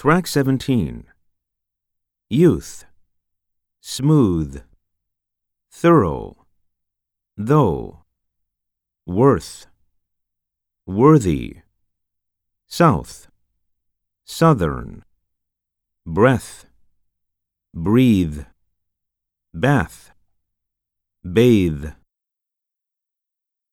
Track 17. Youth. Smooth. Thorough. Though. Worth. Worthy. South. Southern. Breath. Breathe. Bath. Bathe.